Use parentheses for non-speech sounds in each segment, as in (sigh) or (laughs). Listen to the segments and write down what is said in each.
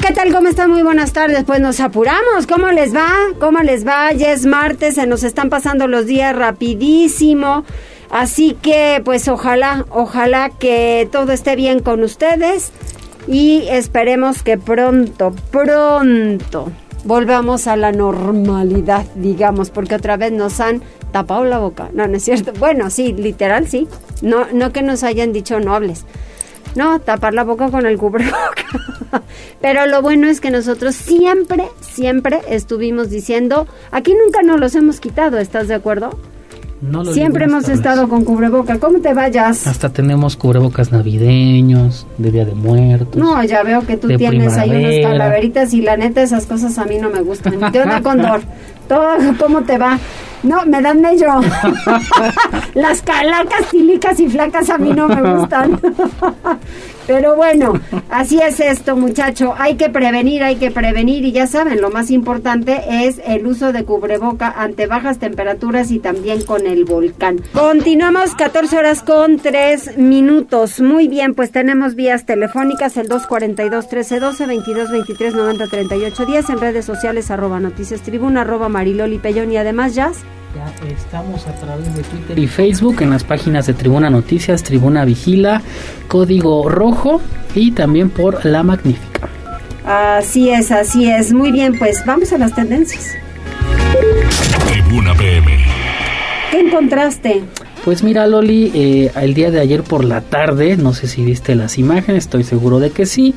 ¿Qué tal? ¿Cómo están? Muy buenas tardes. Pues nos apuramos. ¿Cómo les va? ¿Cómo les va? Ya es martes, se nos están pasando los días rapidísimo. Así que, pues ojalá, ojalá que todo esté bien con ustedes y esperemos que pronto, pronto volvamos a la normalidad, digamos, porque otra vez nos han tapado la boca. No, no es cierto. Bueno, sí, literal, sí. No, no que nos hayan dicho nobles. No, tapar la boca con el cubreboca. (laughs) Pero lo bueno es que nosotros siempre, siempre estuvimos diciendo, aquí nunca nos los hemos quitado, ¿estás de acuerdo? No lo Siempre hemos estado con cubreboca. ¿Cómo te vayas? Hasta tenemos cubrebocas navideños, de Día de Muertos. No, ya veo que tú de tienes ahí unas calaveritas y la neta esas cosas a mí no me gustan. ¿Qué (laughs) onda, Condor? Todo, ¿Cómo te va? No, me dan mello. (laughs) Las calacas, tilicas y flacas a mí no me gustan. (laughs) Pero bueno, así es esto, muchacho. Hay que prevenir, hay que prevenir. Y ya saben, lo más importante es el uso de cubreboca ante bajas temperaturas y también con el volcán. Continuamos 14 horas con 3 minutos. Muy bien, pues tenemos vías telefónicas el 242-1312, 2223-903810, en redes sociales arroba noticias tribuna, arroba mariloli pellón y además jazz. Ya estamos a través de Twitter y Facebook en las páginas de Tribuna Noticias, Tribuna Vigila, Código Rojo y también por La Magnífica. Así es, así es. Muy bien, pues vamos a las tendencias. Tribuna PM. ¿Qué encontraste? Pues mira Loli, eh, el día de ayer por la tarde, no sé si viste las imágenes, estoy seguro de que sí,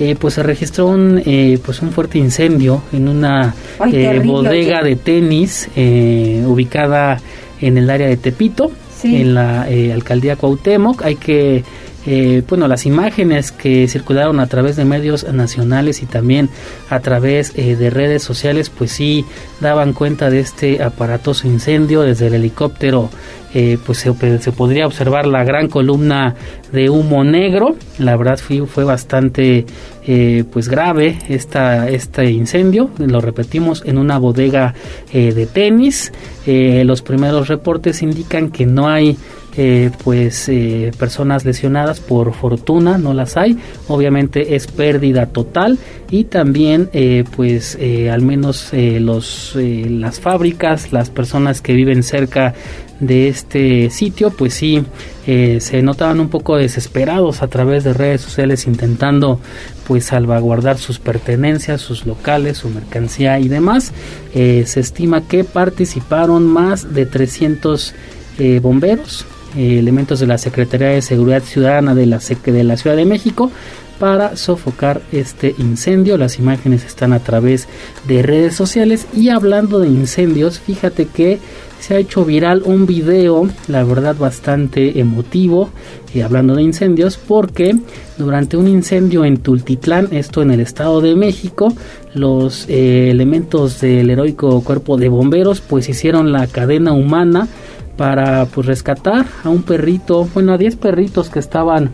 eh, pues se registró un, eh, pues un fuerte incendio en una Ay, eh, bodega de tenis eh, ubicada en el área de Tepito, Sí. en la eh, alcaldía Cuauhtémoc. Hay que, eh, bueno, las imágenes que circularon a través de medios nacionales y también a través eh, de redes sociales, pues sí daban cuenta de este aparatoso incendio desde el helicóptero. eh, pues se, podría observar la gran columna de humo negro. La verdad fue, fue bastante eh, pues grave esta, este incendio. Lo repetimos en una bodega de tenis. Los primeros reportes indican que no hay eh, pues eh, personas lesionadas por fortuna no las hay. Obviamente es pérdida total y también eh, pues eh, al menos eh, los eh, las fábricas las personas que viven cerca de este sitio pues sí se notaban un poco desesperados a través de redes sociales intentando pues salvaguardar sus pertenencias sus locales su mercancía y demás. Se estima que participaron más de 300 eh, bomberos eh, elementos de la Secretaría de Seguridad Ciudadana de la, de la Ciudad de México para sofocar este incendio. Las imágenes están a través de redes sociales y hablando de incendios, fíjate que se ha hecho viral un video, la verdad bastante emotivo, y hablando de incendios, porque durante un incendio en Tultitlán, esto en el Estado de México, los eh, elementos del heroico cuerpo de bomberos pues hicieron la cadena humana para pues rescatar a un perrito, bueno, a 10 perritos que estaban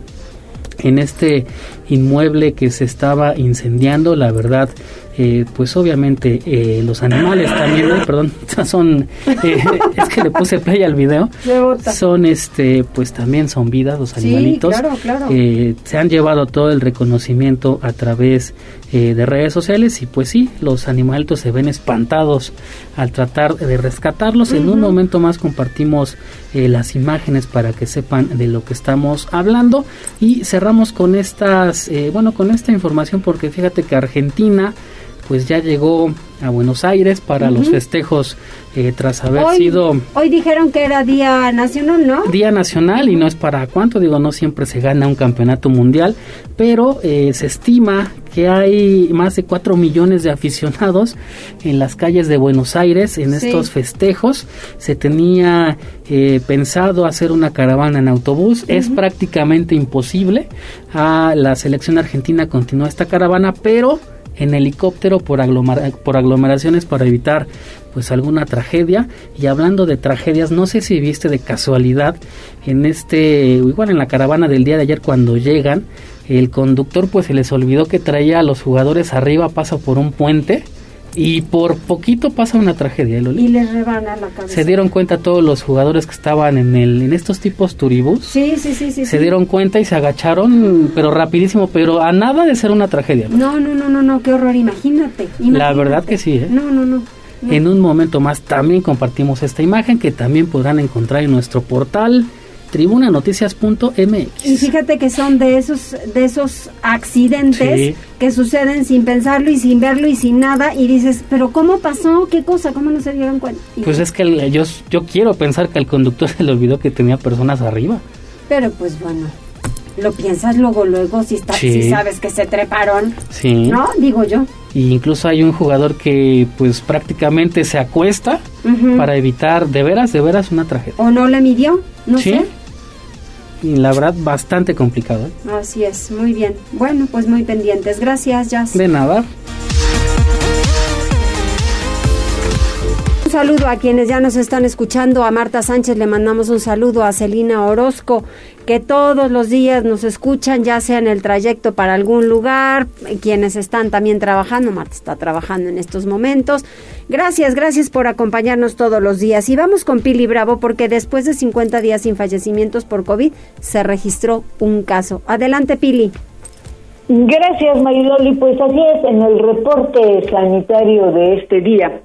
en este inmueble que se estaba incendiando, la verdad, eh, pues obviamente eh, los animales también, ay, perdón, (laughs) son, eh, (laughs) es que le puse play al video, son este, pues también son vidas los Sí, animalitos, claro, claro. Eh, se han llevado todo el reconocimiento a través eh, de redes sociales y pues sí, los animalitos se ven espantados al tratar de rescatarlos. En un momento más compartimos las imágenes para que sepan de lo que estamos hablando y cerramos con estas, bueno, con esta información porque fíjate que Argentina pues ya llegó a Buenos Aires para los festejos eh, tras haber Hoy, sido hoy dijeron que era Día Nacional, ¿no? Día Nacional y no es para cuánto, digo, no siempre se gana un campeonato mundial, pero eh, se estima que hay más de 4 millones de aficionados en las calles de Buenos Aires en Sí. estos festejos. Se tenía eh, pensado hacer una caravana en autobús, es prácticamente imposible. Ah, la selección argentina continúa esta caravana, pero en helicóptero por, por aglomeraciones para evitar pues alguna tragedia. Y hablando de tragedias no sé si viste de casualidad en este igual en la caravana del día de ayer cuando llegan el conductor pues se les olvidó que traía a los jugadores arriba pasa por un puente y por poquito pasa una tragedia, ¿eh, Y les rebana la cabeza. Se dieron cuenta todos los jugadores que estaban en el en estos tipos turibús. Sí, sí, sí, sí. Se dieron cuenta y se agacharon, pero rapidísimo, pero a nada de ser una tragedia. No, no, no, no, no, qué horror, imagínate. La verdad que sí, ¿eh? No, no, no. En un momento más también compartimos esta imagen que también podrán encontrar en nuestro portal tribunanoticias.mx. Y fíjate que son de esos de esos accidentes que suceden sin pensarlo y sin verlo y sin nada y dices, pero ¿cómo pasó? ¿Qué cosa? ¿Cómo no se dieron cuenta? pues es que yo, yo quiero pensar que al conductor (laughs) se le olvidó que tenía personas arriba. Pero pues bueno, lo piensas luego, luego, si, está, si sabes que se treparon. Sí. ¿No? Digo yo. Y incluso hay un jugador que pues prácticamente se acuesta para evitar de veras, de veras una tragedia. ¿O no le midió? No sé y la verdad bastante complicado. ¿eh? Así es, muy bien. Bueno, pues muy pendientes. Gracias, Jazz. De nada. Saludo a quienes ya nos están escuchando. A Marta Sánchez le mandamos un saludo. A Celina Orozco, que todos los días nos escuchan, ya sea en el trayecto para algún lugar. Quienes están también trabajando. Marta está trabajando en estos momentos. Gracias, gracias por acompañarnos todos los días. Y vamos con Pili Bravo, porque después de 50 días sin fallecimientos por COVID, se registró un caso. Adelante, Pili. Gracias, Mariloli. Pues así es, en el reporte sanitario de este día.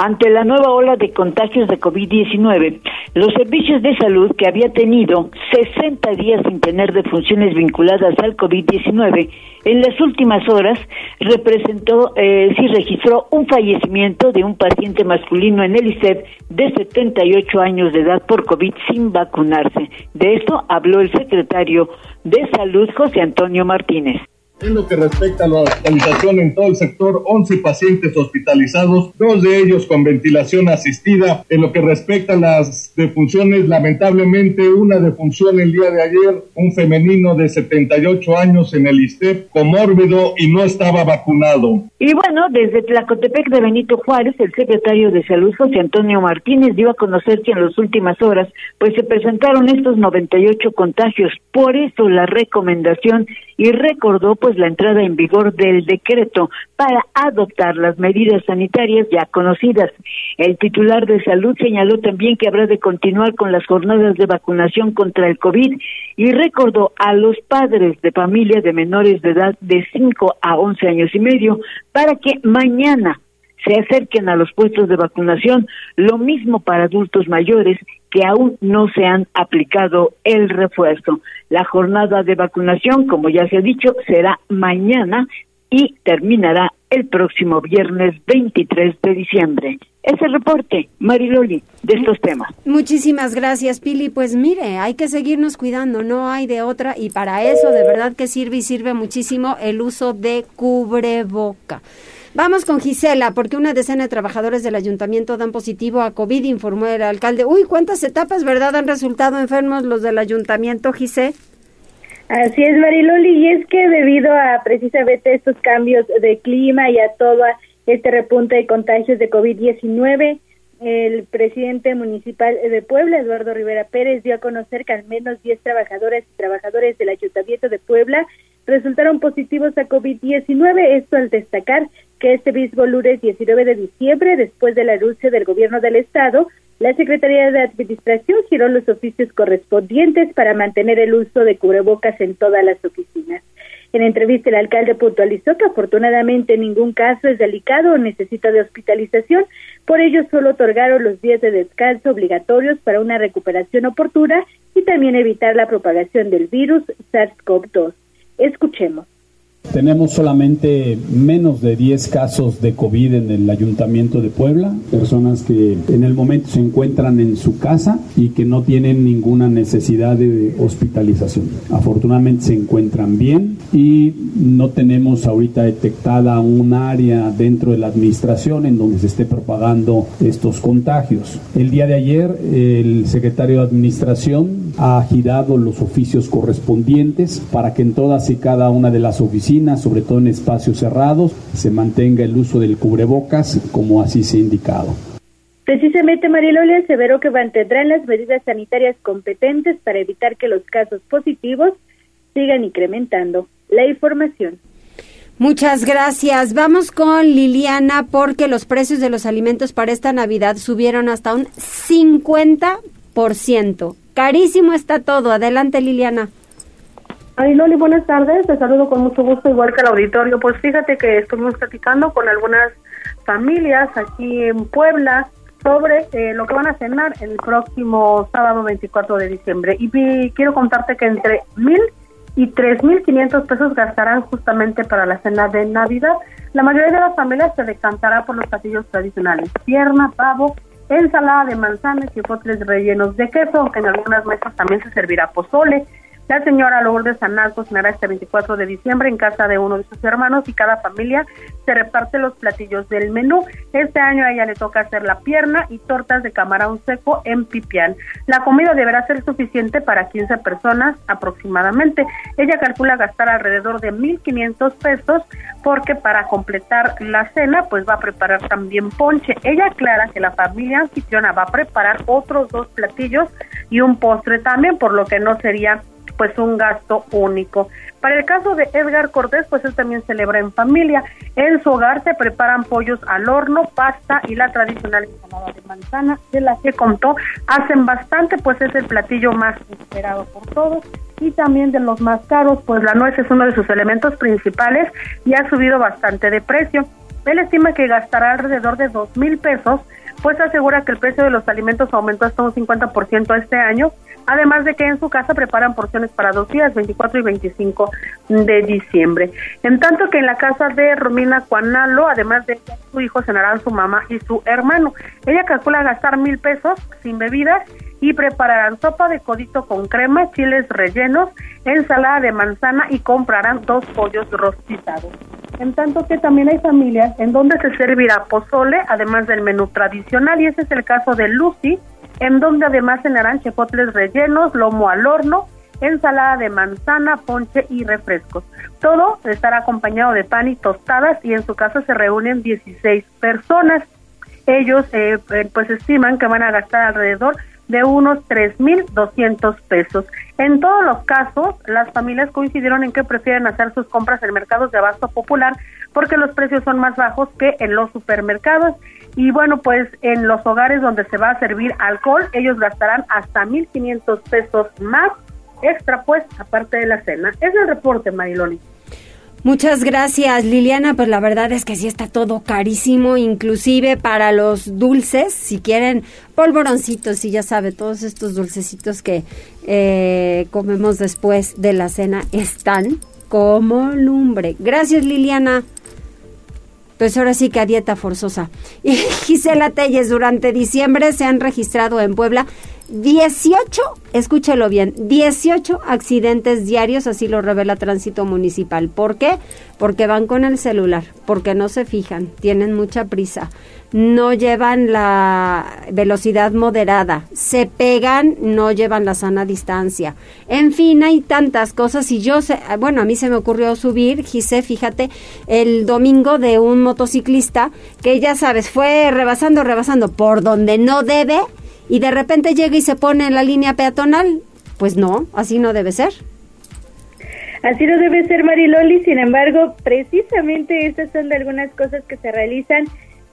Ante la nueva ola de contagios de COVID-19, los servicios de salud que había tenido 60 días sin tener defunciones vinculadas al COVID-19, en las últimas horas representó, eh, sí registró un fallecimiento de un paciente masculino en el ICEP de 78 años de edad por COVID sin vacunarse. De esto habló el secretario de Salud, José Antonio Martínez. En lo que respecta a la hospitalización en todo el sector, 11 pacientes hospitalizados, dos de ellos con ventilación asistida. En lo que respecta a las defunciones, lamentablemente una defunción el día de ayer, un femenino de 78 años en el ISTEP, comórbido y no estaba vacunado. Y bueno, desde Tlacotepec de Benito Juárez, el secretario de Salud, José Antonio Martínez, dio a conocer que en las últimas horas, pues se presentaron estos 98 contagios. Por eso la recomendación y recordó pues la entrada en vigor del decreto para adoptar las medidas sanitarias ya conocidas. El titular de salud señaló también que habrá de continuar con las jornadas de vacunación contra el COVID y recordó a los padres de familia de menores de edad de 5 a 11 años y medio para que mañana se acerquen a los puestos de vacunación, lo mismo para adultos mayores que aún no se han aplicado el refuerzo. La jornada de vacunación, como ya se ha dicho, será mañana y terminará el próximo viernes 23 de diciembre. Es el reporte, Mariloli, de estos temas. Muchísimas gracias, Pili. Pues mire, hay que seguirnos cuidando, no hay de otra, y para eso de verdad que sirve y sirve muchísimo el uso de cubreboca. Vamos con Gisela, porque una decena de trabajadores del ayuntamiento dan positivo a COVID, informó el alcalde. Uy, ¿cuántas etapas, verdad, han resultado enfermos los del ayuntamiento, Gisela? Así es, Mariloli, y es que debido a precisamente estos cambios de clima y a todo este repunte de contagios de COVID-19, el presidente municipal de Puebla, Eduardo Rivera Pérez, dio a conocer que al menos 10 trabajadores y trabajadores del Ayuntamiento de Puebla resultaron positivos a COVID-19. Esto al destacar que este mismo lunes 19 de diciembre, después del anuncio del gobierno del estado, la Secretaría de Administración giró los oficios correspondientes para mantener el uso de cubrebocas en todas las oficinas. En entrevista, el alcalde puntualizó que afortunadamente ningún caso es delicado o necesita de hospitalización, por ello solo otorgaron los días de descanso obligatorios para una recuperación oportuna y también evitar la propagación del virus SARS-CoV-2. Escuchemos. Tenemos solamente menos de 10 casos de COVID en el Ayuntamiento de Puebla, personas que en el momento se encuentran en su casa y que no tienen ninguna necesidad de hospitalización. Afortunadamente se encuentran bien y no tenemos ahorita detectada un área dentro de la administración en donde se esté propagando estos contagios. El día de ayer el secretario de Administración ha girado los oficios correspondientes para que en todas y cada una de las oficinas sobre todo en espacios cerrados, se mantenga el uso del cubrebocas como así se ha indicado. Precisamente Mariloli aseveró que mantendrán las medidas sanitarias competentes para evitar que los casos positivos sigan incrementando. La información. Muchas gracias. Vamos con Liliana porque los precios de los alimentos para esta Navidad subieron hasta un 50%. Carísimo está todo. Adelante, Liliana. Ay, Loli, buenas tardes. Te saludo con mucho gusto, igual que el auditorio. Pues fíjate que estuvimos platicando con algunas familias aquí en Puebla sobre eh, lo que van a cenar el próximo sábado 24 de diciembre. Y quiero contarte que entre mil y tres mil quinientos pesos gastarán justamente para la cena de Navidad. La mayoría de las familias se decantará por los platillos tradicionales: pierna, pavo, ensalada de manzanas y postres rellenos de queso, aunque en algunas mesas también se servirá pozole. La señora Lourdes Sanal cocinará este 24 de diciembre en casa de uno de sus hermanos y cada familia se reparte los platillos del menú. Este año a ella le toca hacer la pierna y tortas de camarón seco en pipián. La comida deberá ser suficiente para 15 personas aproximadamente. Ella calcula gastar alrededor de 1.500 pesos porque para completar la cena pues va a preparar también ponche. Ella aclara que la familia anfitriona va a preparar otros dos platillos y un postre también, por lo que no sería pues un gasto único. Para el caso de Edgar Cortés, pues él también celebra en familia. En su hogar se preparan pollos al horno, pasta y la tradicional ensalada de manzana, de la que contó, hacen bastante, pues es el platillo más esperado por todos y también de los más caros, pues la nuez es uno de sus elementos principales y ha subido bastante de precio. Él estima que gastará alrededor de dos mil pesos, pues asegura que el precio de los alimentos aumentó hasta un 50% este año además de que en su casa preparan porciones para dos días, 24 y 25 de diciembre. En tanto que en la casa de Romina Cuanalo, además de su hijo, cenarán su mamá y su hermano. Ella calcula gastar mil pesos sin bebidas y prepararán sopa de codito con crema, chiles rellenos, ensalada de manzana y comprarán dos pollos rostizados. En tanto que también hay familias en donde se servirá pozole, además del menú tradicional, y ese es el caso de Lucy, en donde además cenarán chepotles rellenos, lomo al horno, ensalada de manzana, ponche y refrescos. Todo estará acompañado de pan y tostadas y en su casa se reúnen 16 personas. Ellos eh, eh, pues estiman que van a gastar alrededor de unos 3.200 pesos. En todos los casos, las familias coincidieron en que prefieren hacer sus compras en mercados de abasto popular porque los precios son más bajos que en los supermercados y bueno, pues en los hogares donde se va a servir alcohol, ellos gastarán hasta 1.500 pesos más extra, pues, aparte de la cena. Es el reporte, Mariloni. Muchas gracias, Liliana. Pues la verdad es que sí está todo carísimo, inclusive para los dulces, si quieren polvoroncitos y ya sabe, todos estos dulcecitos que eh, comemos después de la cena están como lumbre. Gracias, Liliana. Pues ahora sí que a dieta forzosa. (laughs) Y Gisela Telles, durante diciembre se han registrado en Puebla 18, escúchelo bien, 18 accidentes diarios, así lo revela Tránsito Municipal. ¿Por qué? Porque van con el celular, porque no se fijan, tienen mucha prisa, no llevan la velocidad moderada, se pegan, no llevan la sana distancia. En fin, hay tantas cosas y yo sé, bueno, a mí se me ocurrió subir, Gise, fíjate, el domingo de un motociclista que ya sabes, fue rebasando, rebasando por donde no debe y de repente llega y se pone en la línea peatonal. Pues no, así no debe ser. Así no debe ser, Mariloli. Sin embargo, precisamente estas son de algunas cosas que se realizan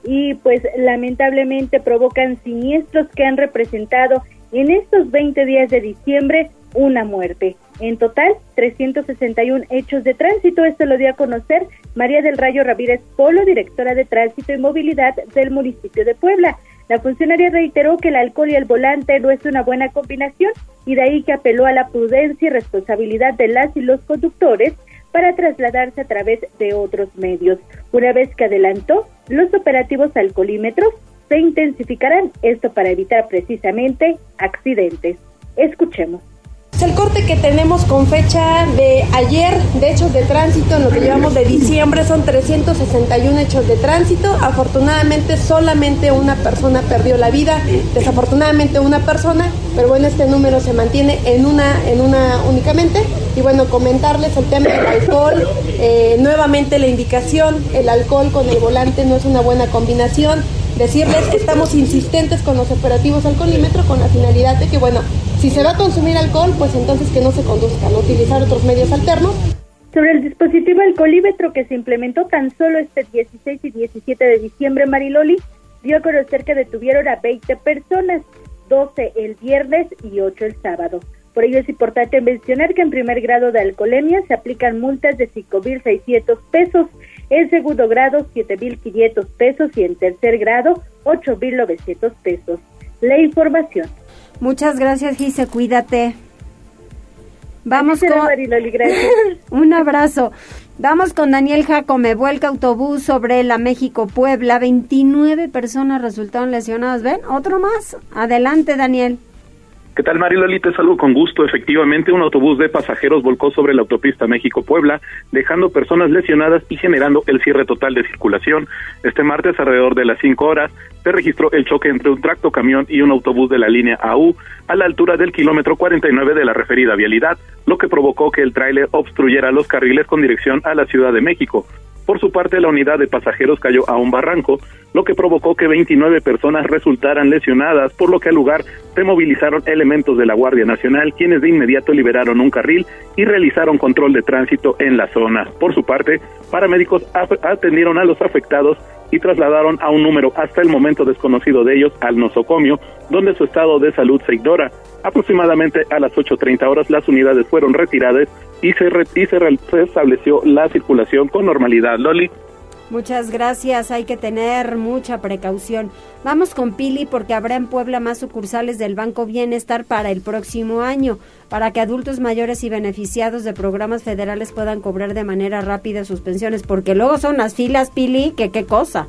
y pues lamentablemente provocan siniestros que han representado en estos 20 días de diciembre una muerte. En total, 361 hechos de tránsito. Esto lo dio a conocer María del Rayo Ramírez Polo, directora de Tránsito y Movilidad del municipio de Puebla. La funcionaria reiteró que el alcohol y el volante no es una buena combinación y de ahí que apeló a la prudencia y responsabilidad de las y los conductores para trasladarse a través de otros medios. Una vez que adelantó, los operativos alcoholímetros se intensificarán, esto para evitar precisamente accidentes. Escuchemos. El corte que tenemos con fecha de ayer de hechos de tránsito, en lo que llevamos de diciembre, son 361 hechos de tránsito. Afortunadamente solamente una persona perdió la vida, desafortunadamente una persona, pero bueno, este número se mantiene en una, en una únicamente. Y bueno, comentarles el tema del alcohol, eh, nuevamente la indicación, el alcohol con el volante no es una buena combinación. Decirles que estamos insistentes con los operativos alcoholímetro con la finalidad de que, bueno, si se va a consumir alcohol, pues entonces que no se conduzcan, utilizar otros medios alternos. Sobre el dispositivo alcoholímetro que se implementó tan solo este 16 y 17 de diciembre, Mariloli dio a conocer que detuvieron a 20 personas, 12 el viernes y 8 el sábado. Por ello es importante mencionar que en primer grado de alcoholemia se aplican multas de 5.600 pesos, en segundo grado 7.500 pesos y en tercer grado 8.900 pesos. La información. Muchas gracias, Gise, cuídate. Vamos con... Mariloli, gracias. (laughs) Un abrazo. Vamos con Daniel Jacome, vuelca autobús sobre la México-Puebla. 29 personas resultaron lesionadas. ¿Ven? Otro más. Adelante, Daniel. ¿Qué tal, Mariloli? Te saludo con gusto. Efectivamente, un autobús de pasajeros volcó sobre la autopista México-Puebla, dejando personas lesionadas y generando el cierre total de circulación. Este martes, alrededor de las 5 horas, se registró el choque entre un tracto camión y un autobús de la línea AU a la altura del kilómetro 49 de la referida vialidad, lo que provocó que el tráiler obstruyera los carriles con dirección a la Ciudad de México. Por su parte, la unidad de pasajeros cayó a un barranco, lo que provocó que 29 personas resultaran lesionadas, por lo que al lugar se movilizaron elementos de la Guardia Nacional, quienes de inmediato liberaron un carril y realizaron control de tránsito en la zona. Por su parte, paramédicos atendieron a los afectados y trasladaron a un número hasta el momento desconocido de ellos al nosocomio, donde su estado de salud se ignora. Aproximadamente a las 8.30 horas las unidades fueron retiradas y se, re y se, se estableció la circulación con normalidad. Loli. Muchas gracias, hay que tener mucha precaución. Vamos con Pili porque habrá en Puebla más sucursales del Banco Bienestar para el próximo año, para que adultos mayores y beneficiados de programas federales puedan cobrar de manera rápida sus pensiones, porque luego son las filas, Pili, que qué cosa.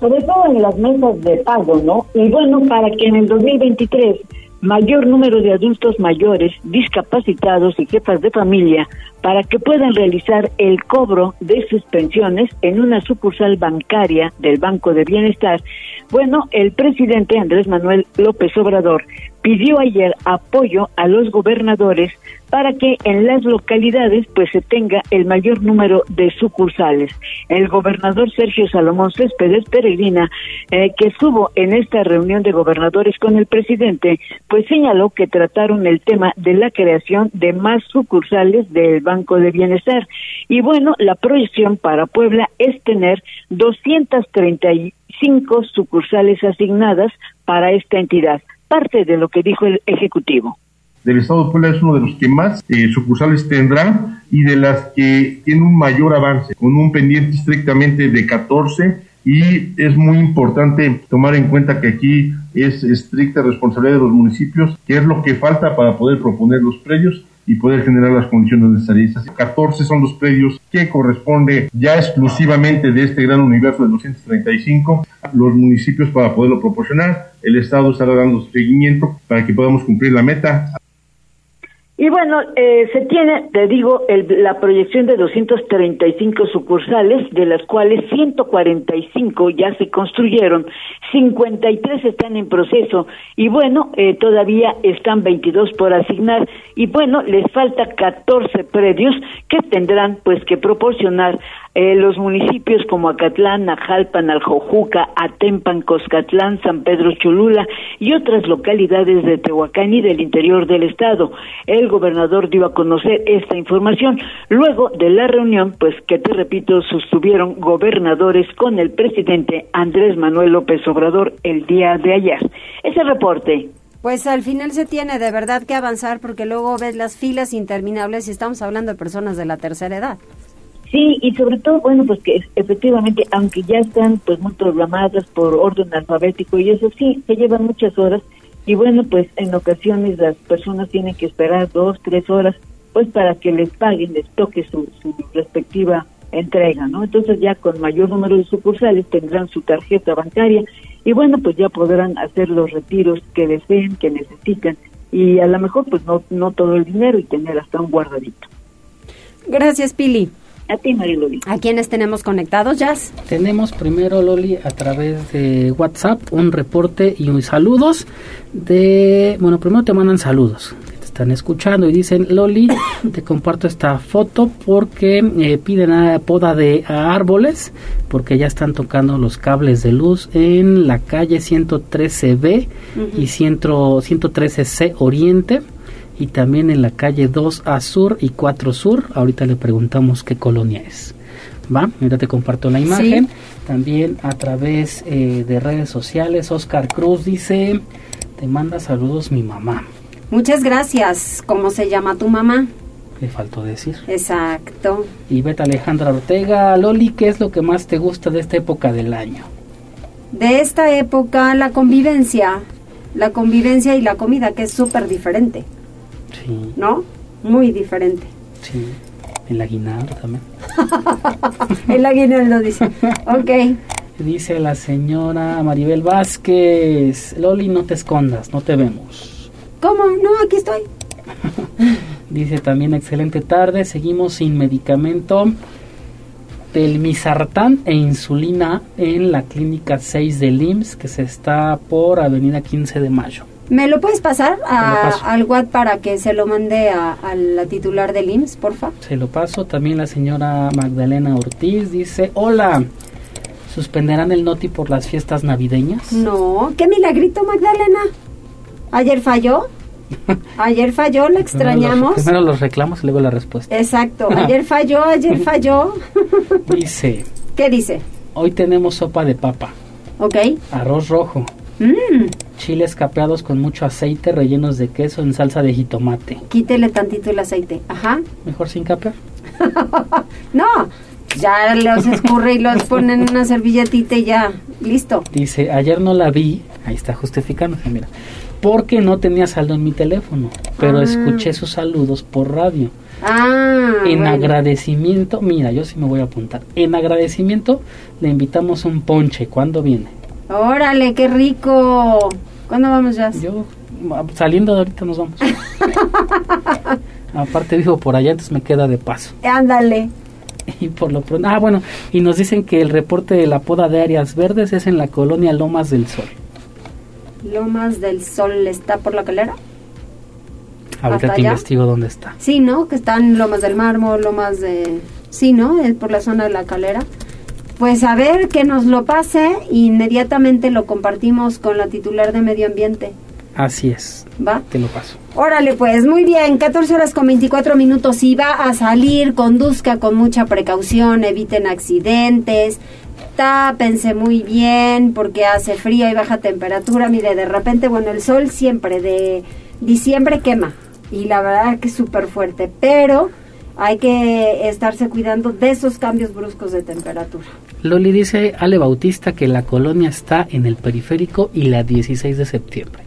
Sobre todo en las mesas de pago, ¿no? Y bueno, para que en el 2023 mayor número de adultos mayores, discapacitados y jefas de familia para que puedan realizar el cobro de sus pensiones en una sucursal bancaria del Banco de Bienestar. Bueno, el presidente Andrés Manuel López Obrador pidió ayer apoyo a los gobernadores para que en las localidades pues se tenga el mayor número de sucursales. El gobernador Sergio Salomón Céspedes Peregrina, eh, que estuvo en esta reunión de gobernadores con el presidente, pues señaló que trataron el tema de la creación de más sucursales del Banco de Bienestar. Y bueno, la proyección para Puebla es tener 235 sucursales asignadas para esta entidad parte de lo que dijo el Ejecutivo. Del Estado de Puebla es uno de los que más eh, sucursales tendrá y de las que tiene un mayor avance, con un pendiente estrictamente de 14 y es muy importante tomar en cuenta que aquí es estricta responsabilidad de los municipios, que es lo que falta para poder proponer los predios y poder generar las condiciones necesarias. 14 son los predios que corresponde ya exclusivamente de este gran universo de 235 los municipios para poderlo proporcionar. El Estado estará dando seguimiento para que podamos cumplir la meta. Y bueno, eh, se tiene, te digo, el, la proyección de 235 sucursales, de las cuales 145 ya se construyeron, 53 están en proceso y bueno, eh, todavía están 22 por asignar. Y bueno, les falta 14 predios que tendrán pues que proporcionar eh, los municipios como Acatlán, Najalpan, Aljojuca, Atempan, Coscatlán, San Pedro Cholula y otras localidades de Tehuacán y del interior del estado. El gobernador dio a conocer esta información luego de la reunión, pues que te repito, sostuvieron gobernadores con el presidente Andrés Manuel López Obrador el día de ayer. Ese reporte. Pues al final se tiene de verdad que avanzar porque luego ves las filas interminables y estamos hablando de personas de la tercera edad. Sí, y sobre todo, bueno, pues que efectivamente, aunque ya están pues muy programadas por orden alfabético y eso sí, se llevan muchas horas y bueno, pues en ocasiones las personas tienen que esperar dos, tres horas pues para que les paguen, les toque su, su respectiva entrega, ¿no? Entonces ya con mayor número de sucursales tendrán su tarjeta bancaria y bueno, pues ya podrán hacer los retiros que deseen, que necesitan y a lo mejor pues no, no todo el dinero y tener hasta un guardadito. Gracias, Pili. A ti, Mariloli. ¿A quiénes tenemos conectados, Jazz? Tenemos primero, Loli, a través de WhatsApp un reporte y un saludos de... Bueno, primero te mandan saludos. están escuchando y dicen, Loli, te comparto esta foto porque eh, piden a poda de árboles porque ya están tocando los cables de luz en la calle 113B y 113C Oriente y también en la calle 2A Sur y 4 Sur. Ahorita le preguntamos qué colonia es. ¿Va? Mira, te comparto la imagen. También a través eh, de redes sociales, Oscar Cruz dice, te manda saludos mi mamá. Muchas gracias. ¿Cómo se llama tu mamá? Le faltó decir. Exacto. Y Beta Alejandra Ortega, Loli, ¿qué es lo que más te gusta de esta época del año? De esta época, la convivencia. La convivencia y la comida, que es súper diferente. Sí. ¿No? Muy diferente. Sí. El aguinaldo también. (laughs) el aguinaldo dice. Ok. Dice la señora Maribel Vázquez, Loli, no te escondas, no te vemos. ¿Cómo? No, aquí estoy. (laughs) Dice también, excelente tarde, seguimos sin medicamento telmisartán e insulina en la clínica 6 del IMSS que se está por Avenida 15 de Mayo. ¿Me lo puedes pasar a, al WhatsApp para que se lo mande a, la titular del IMSS, porfa? Se lo paso. También la señora Magdalena Ortiz dice, hola, ¿suspenderán el noti por las fiestas navideñas? No, qué milagrito Magdalena. ¿Ayer falló? (laughs) Ayer falló, la extrañamos. Primero los, reclamos y luego la respuesta. Exacto, (laughs) ayer falló, ayer falló. dice. ¿Qué dice? Hoy tenemos sopa de papa. Ok. Arroz rojo. Mm. Chiles capeados con mucho aceite rellenos de queso en salsa de jitomate. Quítele tantito el aceite. Ajá. Mejor sin capear. (laughs) no, ya los escurre y los pone en una servilletita y ya, listo. Dice, ayer no la vi, ahí está justificándose, mira, porque no tenía saldo en mi teléfono, pero Ah. escuché sus saludos por radio. Ah. En bueno. agradecimiento, mira, yo sí me voy a apuntar. En agradecimiento le invitamos un ponche. ¿Cuándo viene? Órale, qué rico. ¿Cuándo vamos ya? Yo saliendo de ahorita nos vamos. (laughs) Aparte vivo por allá, entonces me queda de paso. Ándale. Y por lo pronto, ah, bueno, y nos dicen que el reporte de la poda de áreas verdes es en la colonia Lomas del Sol. Lomas del Sol está por la calera. Ahorita ¿Hasta te allá? investigo dónde está. Sí, ¿no? Que están Lomas del Mármol, Lomas de... Sí, ¿no? Es por la zona de la calera. Pues a ver que nos lo pase, inmediatamente lo compartimos con la titular de Medio Ambiente. Así es. ¿Va? Te lo paso. Órale, pues muy bien, 14 horas con 24 minutos. Si va a salir, conduzca con mucha precaución, eviten accidentes, tápense muy bien porque hace frío y baja temperatura. Mire, de repente, bueno, el sol siempre de diciembre quema y la verdad que es súper fuerte, pero hay que estarse cuidando de esos cambios bruscos de temperatura. Loli dice Ale Bautista que la colonia está en el periférico y la 16 de septiembre.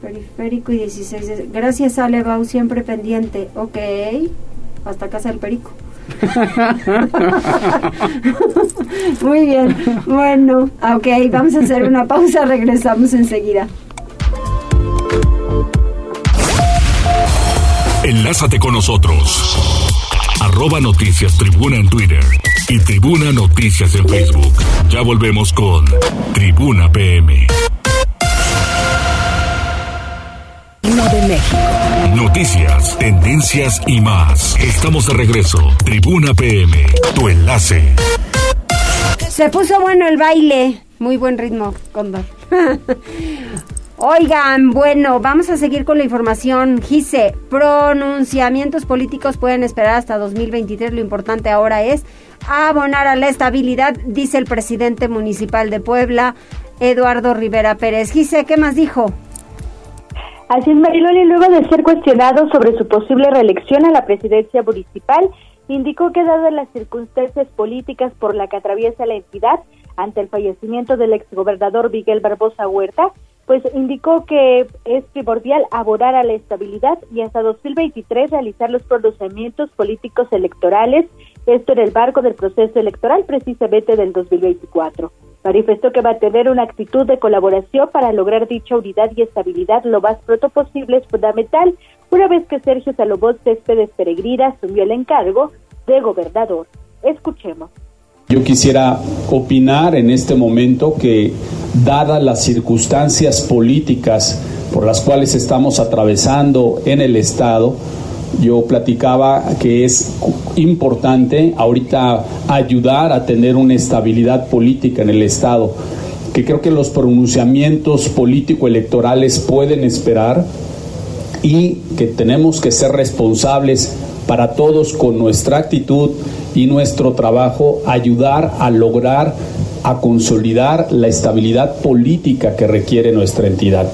Periférico y 16 de... Gracias, Alebau, siempre pendiente. Ok, hasta casa del perico. (laughs) (laughs) Muy bien, bueno, ok, vamos a hacer una pausa, regresamos enseguida. Enlázate con nosotros. Arroba Noticias Tribuna en Twitter y Tribuna Noticias en Facebook. Ya volvemos con Tribuna PM. De México. Noticias, tendencias y más. Estamos de regreso. Tribuna PM, tu enlace. Se puso bueno el baile, muy buen ritmo, Condor. (laughs) Oigan, bueno, vamos a seguir con la información. Gise, pronunciamientos políticos pueden esperar hasta 2023. Lo importante ahora es abonar a la estabilidad, dice el presidente municipal de Puebla, Eduardo Rivera Pérez. Gise, ¿qué más dijo? Así es, Mariloli, luego de ser cuestionado sobre su posible reelección a la presidencia municipal, indicó que dadas las circunstancias políticas por la que atraviesa la entidad ante el fallecimiento del exgobernador Miguel Barbosa Huerta, pues indicó que es primordial abonar a la estabilidad y hasta 2023 realizar los pronunciamientos políticos electorales, esto en el marco del proceso electoral precisamente del 2024. Manifestó que va a tener una actitud de colaboración para lograr dicha unidad y estabilidad lo más pronto posible es fundamental, una vez que Sergio Salomón Céspedes Peregrina asumió el encargo de gobernador. Escuchemos. Yo quisiera opinar en este momento que, dadas las circunstancias políticas por las cuales estamos atravesando en el Estado, yo platicaba que es importante ahorita ayudar a tener una estabilidad política en el Estado, que creo que los pronunciamientos político-electorales pueden esperar y que tenemos que ser responsables para todos con nuestra actitud y nuestro trabajo, ayudar a lograr, a consolidar la estabilidad política que requiere nuestra entidad.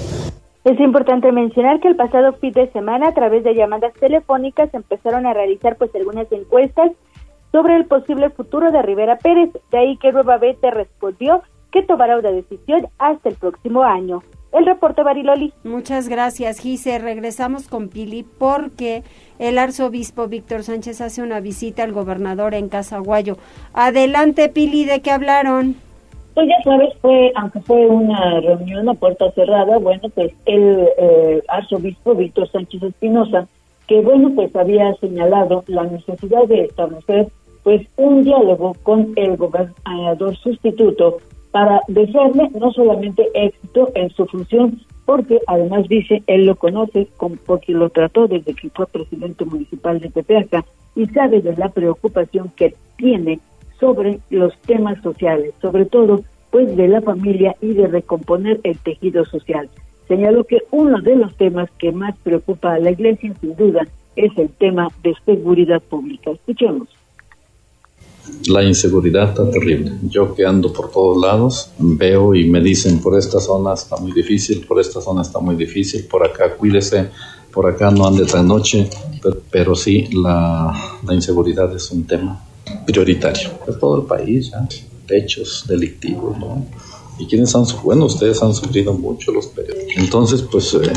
Es importante mencionar que el pasado fin de semana, a través de llamadas telefónicas, empezaron a realizar pues algunas encuestas sobre el posible futuro de Rivera Pérez. De ahí que Nueva Vete respondió que tomará una decisión hasta el próximo año. El reporte Bariloli. Muchas gracias, Gise. Regresamos con Pili porque el arzobispo Víctor Sánchez hace una visita al gobernador en Casaguayo. Adelante, Pili, ¿de qué hablaron? Pues ya sabes, fue, aunque fue una reunión a puerta cerrada, bueno, pues el eh, arzobispo Víctor Sánchez Espinosa, que bueno, pues había señalado la necesidad de establecer pues un diálogo con el gobernador sustituto para desearle no solamente éxito en su función, porque además dice, él lo conoce porque lo trató desde que fue presidente municipal de Tepeaca y sabe de la preocupación que tiene sobre los temas sociales, sobre todo pues de la familia y de recomponer el tejido social. Señaló que uno de los temas que más preocupa a la iglesia sin duda es el tema de seguridad pública. Escuchemos la inseguridad está terrible. Yo que ando por todos lados, veo y me dicen, por esta zona está muy difícil, por esta zona está muy difícil, por acá cuídese, por acá no ande tan noche, pero, sí, la, la, inseguridad es un tema prioritario. Es todo el país, ¿ya? hechos delictivos, ¿no? ¿Y quiénes han sufrido? Bueno, ustedes han sufrido mucho los periodistas. Entonces, pues... Eh,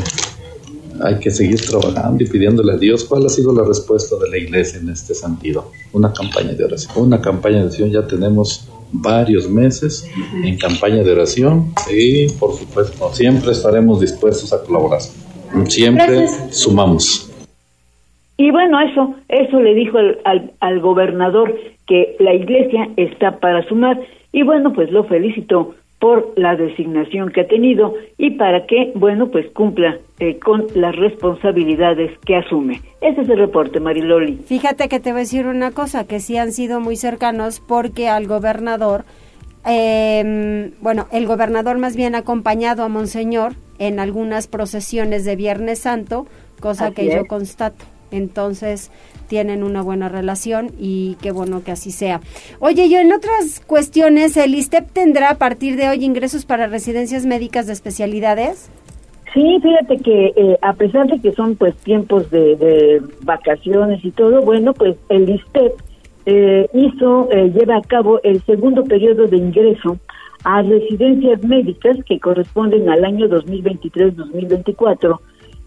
hay que seguir trabajando y pidiéndole a Dios cuál ha sido la respuesta de la iglesia en este sentido. Una campaña de oración. Una campaña de oración ya tenemos varios meses en campaña de oración y por supuesto siempre estaremos dispuestos a colaborar. Siempre sumamos. Y bueno, eso, eso le dijo al, al gobernador que la iglesia está para sumar y bueno, pues lo felicitó por la designación que ha tenido y para que, bueno, pues cumpla eh, con las responsabilidades que asume. Ese es el reporte, Mariloli. Fíjate que te voy a decir una cosa, que sí han sido muy cercanos porque al gobernador, eh, bueno, el gobernador más bien ha acompañado a Monseñor en algunas procesiones de Viernes Santo, cosa que yo constato. Entonces, tienen una buena relación y qué bueno que así sea. Oye, yo en otras cuestiones, ¿el ISTEP tendrá a partir de hoy ingresos para residencias médicas de especialidades? Sí, fíjate que eh, a pesar de que son pues tiempos de, vacaciones y todo, bueno, pues el ISTEP eh, hizo, eh, lleva a cabo el segundo periodo de ingreso a residencias médicas que corresponden al año 2023-2024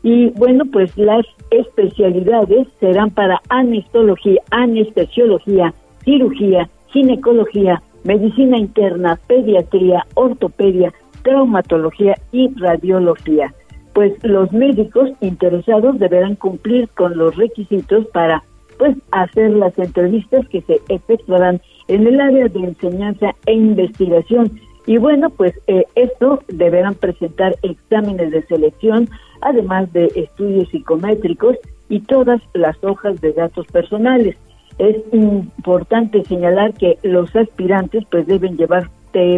y bueno, pues las especialidades serán para anestología, anestesiología, cirugía, ginecología, medicina interna, pediatría, ortopedia, traumatología y radiología. Pues los médicos interesados deberán cumplir con los requisitos para pues hacer las entrevistas que se efectuarán en el área de enseñanza e investigación y bueno, pues eh, esto deberán presentar exámenes de selección, además de estudios psicométricos y todas las hojas de datos personales. Es importante señalar que los aspirantes pues deben llevar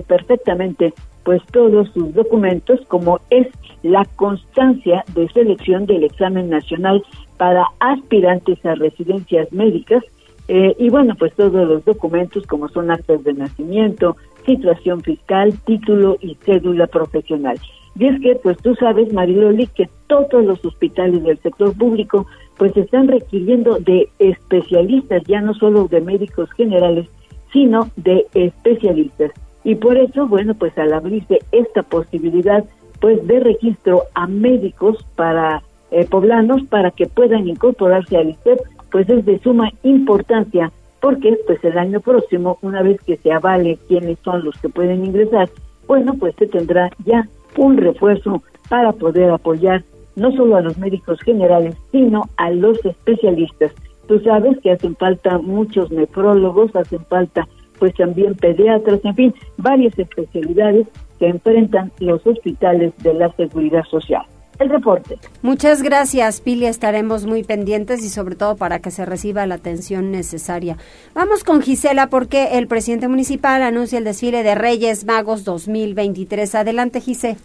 perfectamente pues todos sus documentos como es la constancia de selección del examen nacional para aspirantes a residencias médicas eh, y bueno pues todos los documentos como son actos de nacimiento, situación fiscal, título y cédula profesional. Y es que, pues tú sabes, Mariloli, que todos los hospitales del sector público, pues están requiriendo de especialistas, ya no solo de médicos generales, sino de especialistas. Y por eso, bueno, pues al abrirse esta posibilidad, pues de registro a médicos para eh, poblanos para que puedan incorporarse al ISTEP, pues es de suma importancia porque pues el año próximo, una vez que se avale quiénes son los que pueden ingresar, bueno, pues se tendrá ya un refuerzo para poder apoyar no solo a los médicos generales, sino a los especialistas. Tú sabes que hacen falta muchos nefrólogos, hacen falta pues también pediatras, en fin, varias especialidades que enfrentan los hospitales de la seguridad social. El reporte. Muchas gracias, Pili. Estaremos muy pendientes y sobre todo para que se reciba la atención necesaria. Vamos con Gisela porque el presidente municipal anuncia el desfile de Reyes Magos 2023. Adelante, Gisela.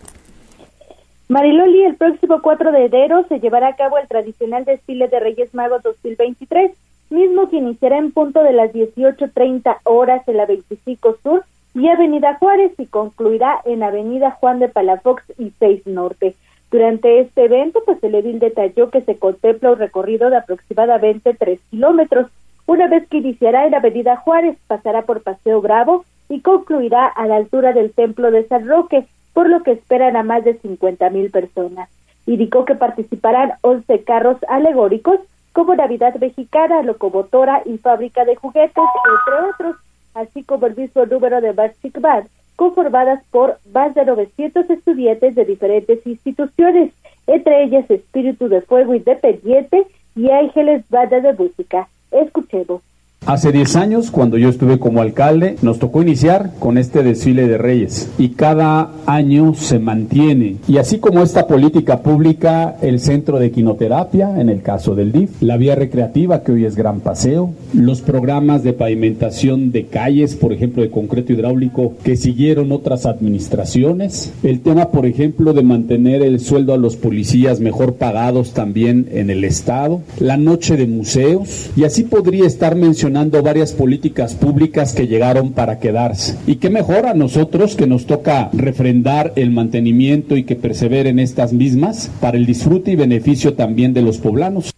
Mariloli, el próximo 4 de enero se llevará a cabo el tradicional desfile de Reyes Magos 2023, mismo que iniciará en punto de las 18.30 horas en la 25 Sur y Avenida Juárez y concluirá en Avenida Juan de Palafox y 6 Norte. Durante este evento, pues el edil detalló que se contempla un recorrido de aproximadamente 3 kilómetros. Una vez que iniciará en Avenida Juárez, pasará por Paseo Bravo y concluirá a la altura del Templo de San Roque, por lo que esperan a más de 50 mil personas. Indicó que participarán 11 carros alegóricos como Navidad Mexicana, Locomotora y Fábrica de Juguetes, entre otros, así como el mismo número de Magic conformadas por más de 900 estudiantes de diferentes instituciones, entre ellas Espíritu de Fuego Independiente y Ángeles Banda de Música. Escuchemos. Hace 10 años, cuando yo estuve como alcalde, nos tocó iniciar con este desfile de reyes. Y cada año se mantiene. Y así como esta política pública, el centro de quinoterapia, en el caso del DIF, la vía recreativa, que hoy es Gran Paseo, los programas de pavimentación de calles, por ejemplo, de concreto hidráulico, que siguieron otras administraciones, el tema, por ejemplo, de mantener el sueldo a los policías mejor pagados también en el Estado, la noche de museos, y así podría estar mencionando varias políticas públicas que llegaron para quedarse. Y qué mejor a nosotros que nos toca refrendar el mantenimiento y que perseveren estas mismas para el disfrute y beneficio también de los poblanos.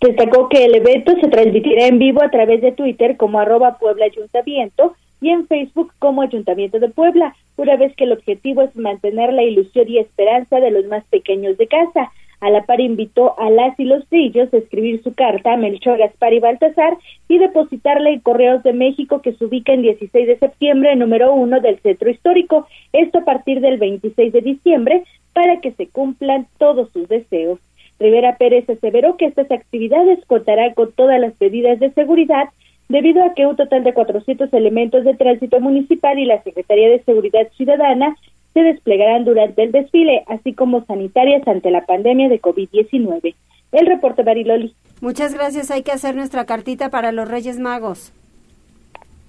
Destacó que el evento se transmitirá en vivo a través de Twitter como arroba Puebla Ayuntamiento y en Facebook como Ayuntamiento de Puebla, una vez que el objetivo es mantener la ilusión y esperanza de los más pequeños de casa. A la par invitó a las y los trillos a escribir su carta a Melchor Gaspar y Baltasar y depositarla en Correos de México que se ubica en 16 de septiembre, número uno del centro histórico. Esto a partir del 26 de diciembre para que se cumplan todos sus deseos. Rivera Pérez aseveró que estas actividades contarán con todas las medidas de seguridad debido a que un total de 400 elementos de tránsito municipal y la Secretaría de Seguridad Ciudadana se desplegarán durante el desfile, así como sanitarias ante la pandemia de COVID-19. El reporte Bariloli. Muchas gracias. Hay que hacer nuestra cartita para los Reyes Magos.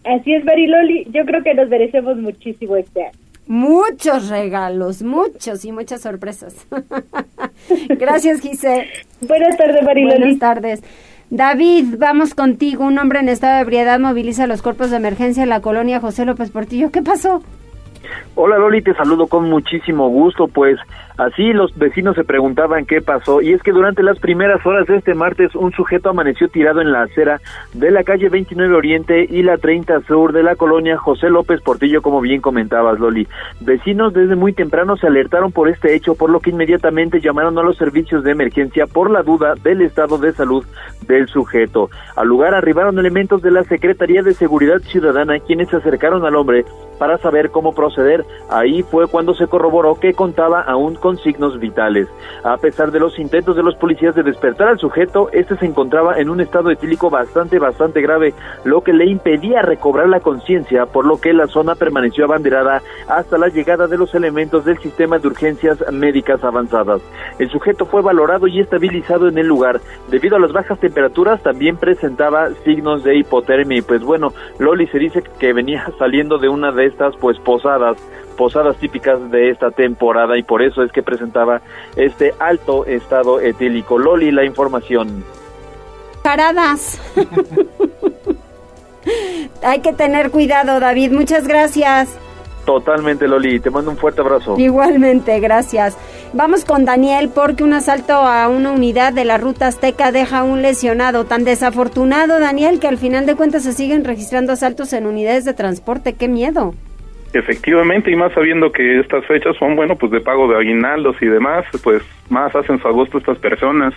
Así es, Bariloli. Yo creo que nos merecemos muchísimo este año. Muchos regalos, muchos y muchas sorpresas. (laughs) gracias, Gise. Buenas tardes, Bariloli. Buenas tardes. David, vamos contigo. Un hombre en estado de ebriedad moviliza los cuerpos de emergencia en la colonia José López Portillo. ¿Qué pasó? Hola Loli, te saludo con muchísimo gusto, pues así los vecinos se preguntaban qué pasó y es que durante las primeras horas de este martes un sujeto amaneció tirado en la acera de la calle 29 Oriente y la 30 Sur de la colonia José López Portillo, como bien comentabas Loli. Vecinos desde muy temprano se alertaron por este hecho, por lo que inmediatamente llamaron a los servicios de emergencia por la duda del estado de salud del sujeto. Al lugar arribaron elementos de la Secretaría de Seguridad Ciudadana quienes se acercaron al hombre para saber cómo proceder. Ahí fue cuando se corroboró que contaba aún con signos vitales. A pesar de los intentos de los policías de despertar al sujeto, este se encontraba en un estado etílico bastante, bastante grave, lo que le impedía recobrar la conciencia, por lo que la zona permaneció abanderada hasta la llegada de los elementos del sistema de urgencias médicas avanzadas. El sujeto fue valorado y estabilizado en el lugar. Debido a las bajas temperaturas, también presentaba signos de hipotermia. Y pues bueno, Loli se dice que venía saliendo de una de estas pues posadas posadas típicas de esta temporada y por eso es que presentaba este alto estado etílico. Loli, la información. Paradas. (laughs) Hay que tener cuidado, David. Muchas gracias. Totalmente, Loli. Te mando un fuerte abrazo. Igualmente, gracias. Vamos con Daniel porque un asalto a una unidad de la ruta azteca deja un lesionado. Tan desafortunado, Daniel, que al final de cuentas se siguen registrando asaltos en unidades de transporte. ¡Qué miedo! Efectivamente, y más sabiendo que estas fechas son, bueno, pues de pago de aguinaldos y demás, pues más hacen su agosto estas personas.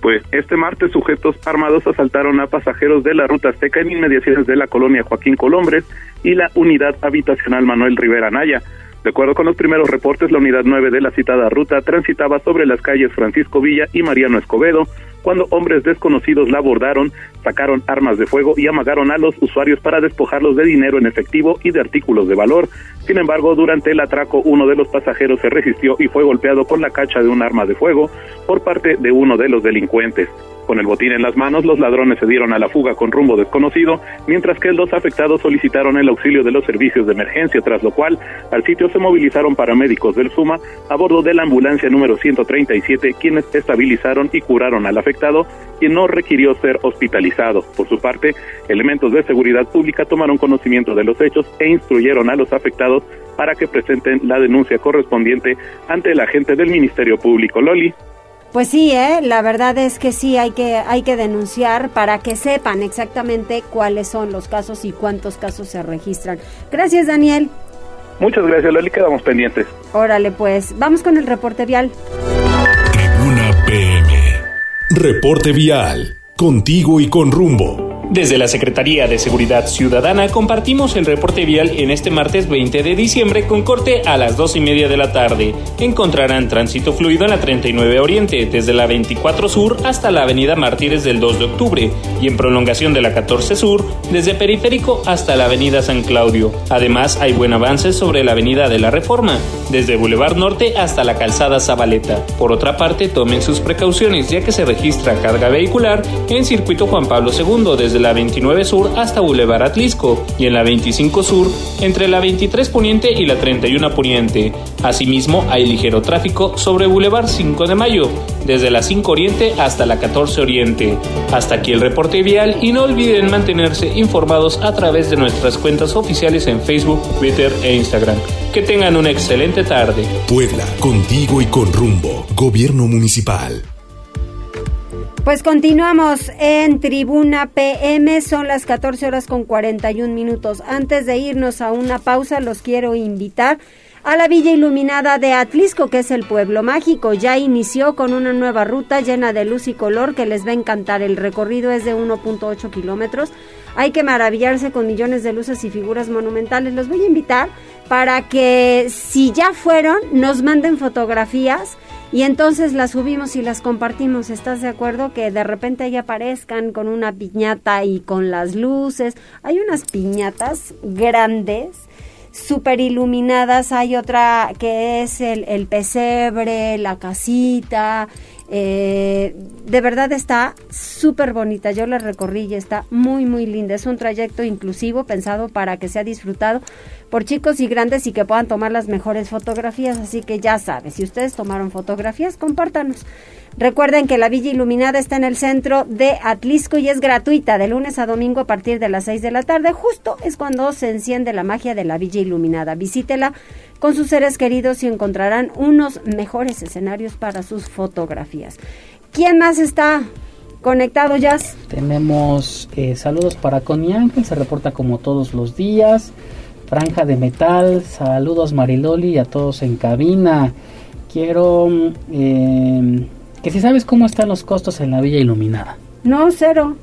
Pues este martes sujetos armados asaltaron a pasajeros de la ruta Azteca en inmediaciones de la colonia Joaquín Colombres y la unidad habitacional Manuel Rivera Naya. De acuerdo con los primeros reportes, la unidad 9 de la citada ruta transitaba sobre las calles Francisco Villa y Mariano Escobedo, cuando hombres desconocidos la abordaron, sacaron armas de fuego y amagaron a los usuarios para despojarlos de dinero en efectivo y de artículos de valor. Sin embargo, durante el atraco, uno de los pasajeros se resistió y fue golpeado con la cacha de un arma de fuego por parte de uno de los delincuentes. Con el botín en las manos, los ladrones se dieron a la fuga con rumbo desconocido, mientras que los afectados solicitaron el auxilio de los servicios de emergencia, tras lo cual al sitio se movilizaron paramédicos del SUMA a bordo de la ambulancia número 137, quienes estabilizaron y curaron al afectado, quien no requirió ser hospitalizado. Por su parte, elementos de seguridad pública tomaron conocimiento de los hechos e instruyeron a los afectados para que presenten la denuncia correspondiente ante el agente del Ministerio Público. Loli. Pues sí, ¿eh? la verdad es que sí, hay que, hay que denunciar para que sepan exactamente cuáles son los casos y cuántos casos se registran. Gracias, Daniel. Muchas gracias, Loli, quedamos pendientes. Órale, pues, vamos con el reporte vial. Tribuna PM. Reporte vial, contigo y con rumbo. Desde la Secretaría de Seguridad Ciudadana compartimos el reporte vial en este martes 20 de diciembre con corte a las 2 y media de la tarde. Encontrarán tránsito fluido en la 39 Oriente, desde la 24 Sur hasta la Avenida Martínez del 2 de octubre, y en prolongación de la 14 Sur, desde Periférico hasta la Avenida San Claudio. Además, hay buen avance sobre la Avenida de la Reforma, desde Boulevard Norte hasta la Calzada Zabaleta. Por otra parte, tomen sus precauciones ya que se registra carga vehicular en Circuito Juan Pablo II desde la 29 Sur hasta Boulevard Atlisco y en la 25 Sur entre la 23 Poniente y la 31 Poniente. Asimismo, hay ligero tráfico sobre Boulevard 5 de Mayo, desde la 5 Oriente hasta la 14 Oriente. Hasta aquí el reporte vial y no olviden mantenerse informados a través de nuestras cuentas oficiales en Facebook, Twitter e Instagram. Que tengan una excelente tarde. Puebla, contigo y con rumbo. Gobierno Municipal. Pues continuamos en Tribuna PM, son las 14 horas con 41 minutos. Antes de irnos a una pausa, los quiero invitar a la Villa Iluminada de Atlisco, que es el pueblo mágico. Ya inició con una nueva ruta llena de luz y color que les va a encantar. El recorrido es de 1.8 kilómetros. Hay que maravillarse con millones de luces y figuras monumentales. Los voy a invitar para que si ya fueron, nos manden fotografías y entonces las subimos y las compartimos. ¿Estás de acuerdo? Que de repente ahí aparezcan con una piñata y con las luces. Hay unas piñatas grandes, súper iluminadas. Hay otra que es el, pesebre, la casita. Eh, de verdad está súper bonita. Yo la recorrí y está muy, muy linda. Es un trayecto inclusivo pensado para que sea disfrutado por chicos y grandes y que puedan tomar las mejores fotografías. Así que ya sabes, si ustedes tomaron fotografías, compártanos. Recuerden que la Villa Iluminada está en el centro de Atlisco y es gratuita de lunes a domingo a partir de las 6 de la tarde. Justo es cuando se enciende la magia de la Villa Iluminada. Visítela con sus seres queridos y encontrarán unos mejores escenarios para sus fotografías. ¿Quién más está conectado, Jazz? Tenemos eh, saludos para Connie Ángel, se reporta como todos los días. Franja de Metal, saludos Mariloli y a todos en cabina. Quiero eh, que si sabes cómo están los costos en la Villa Iluminada. No, cero.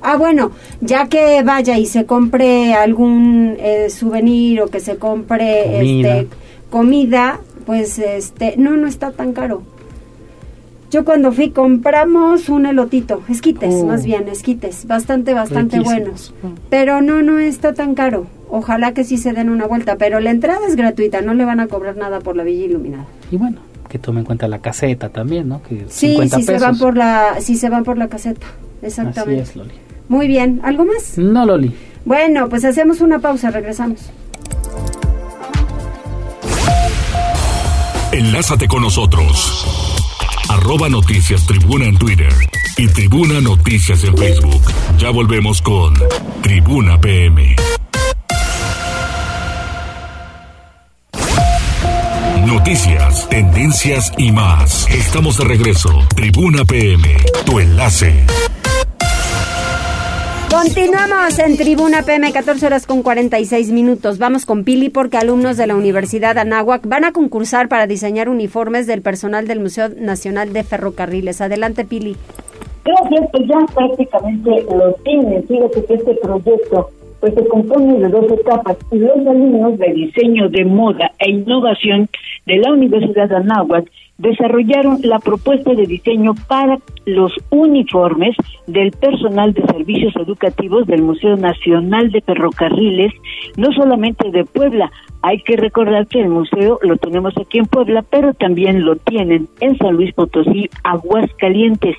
Ah, bueno, ya que vaya y se compre algún eh, souvenir o que se compre Comida. este comida, pues este no no está tan caro. Yo cuando fui compramos un elotito, esquites, Oh. más bien, esquites, bastante, bastante Riquísimos. buenos. Pero no, no está tan caro. Ojalá que sí se den una vuelta, pero la entrada es gratuita, no le van a cobrar nada por la Villa Iluminada. Y bueno, que tome en cuenta la caseta también, ¿no? Que Sí, 50 si se van por la, si se van por la caseta, Así exactamente. es, Loli. Muy bien, ¿algo más? No, Loli. Bueno, pues hacemos una pausa, regresamos. Enlázate con nosotros. Arroba Noticias Tribuna en Twitter y Tribuna Noticias en Facebook. Ya volvemos con Tribuna PM. Noticias, tendencias y más. Estamos de regreso. Tribuna PM, tu enlace. Continuamos en Tribuna PM, 14 horas con 46 minutos. Vamos con Pili porque alumnos de la Universidad Anáhuac van a concursar para diseñar uniformes del personal del Museo Nacional de Ferrocarriles. Adelante, Pili. Gracias, pues ya prácticamente lo tienen. Fíjate que este proyecto pues se compone de dos etapas. Los alumnos de diseño de moda e innovación de la Universidad de Anáhuac desarrollaron la propuesta de diseño para los uniformes del personal de servicios educativos del Museo Nacional de Ferrocarriles, no solamente de Puebla, hay que recordar que el museo lo tenemos aquí en Puebla, pero también lo tienen en San Luis Potosí, Aguascalientes.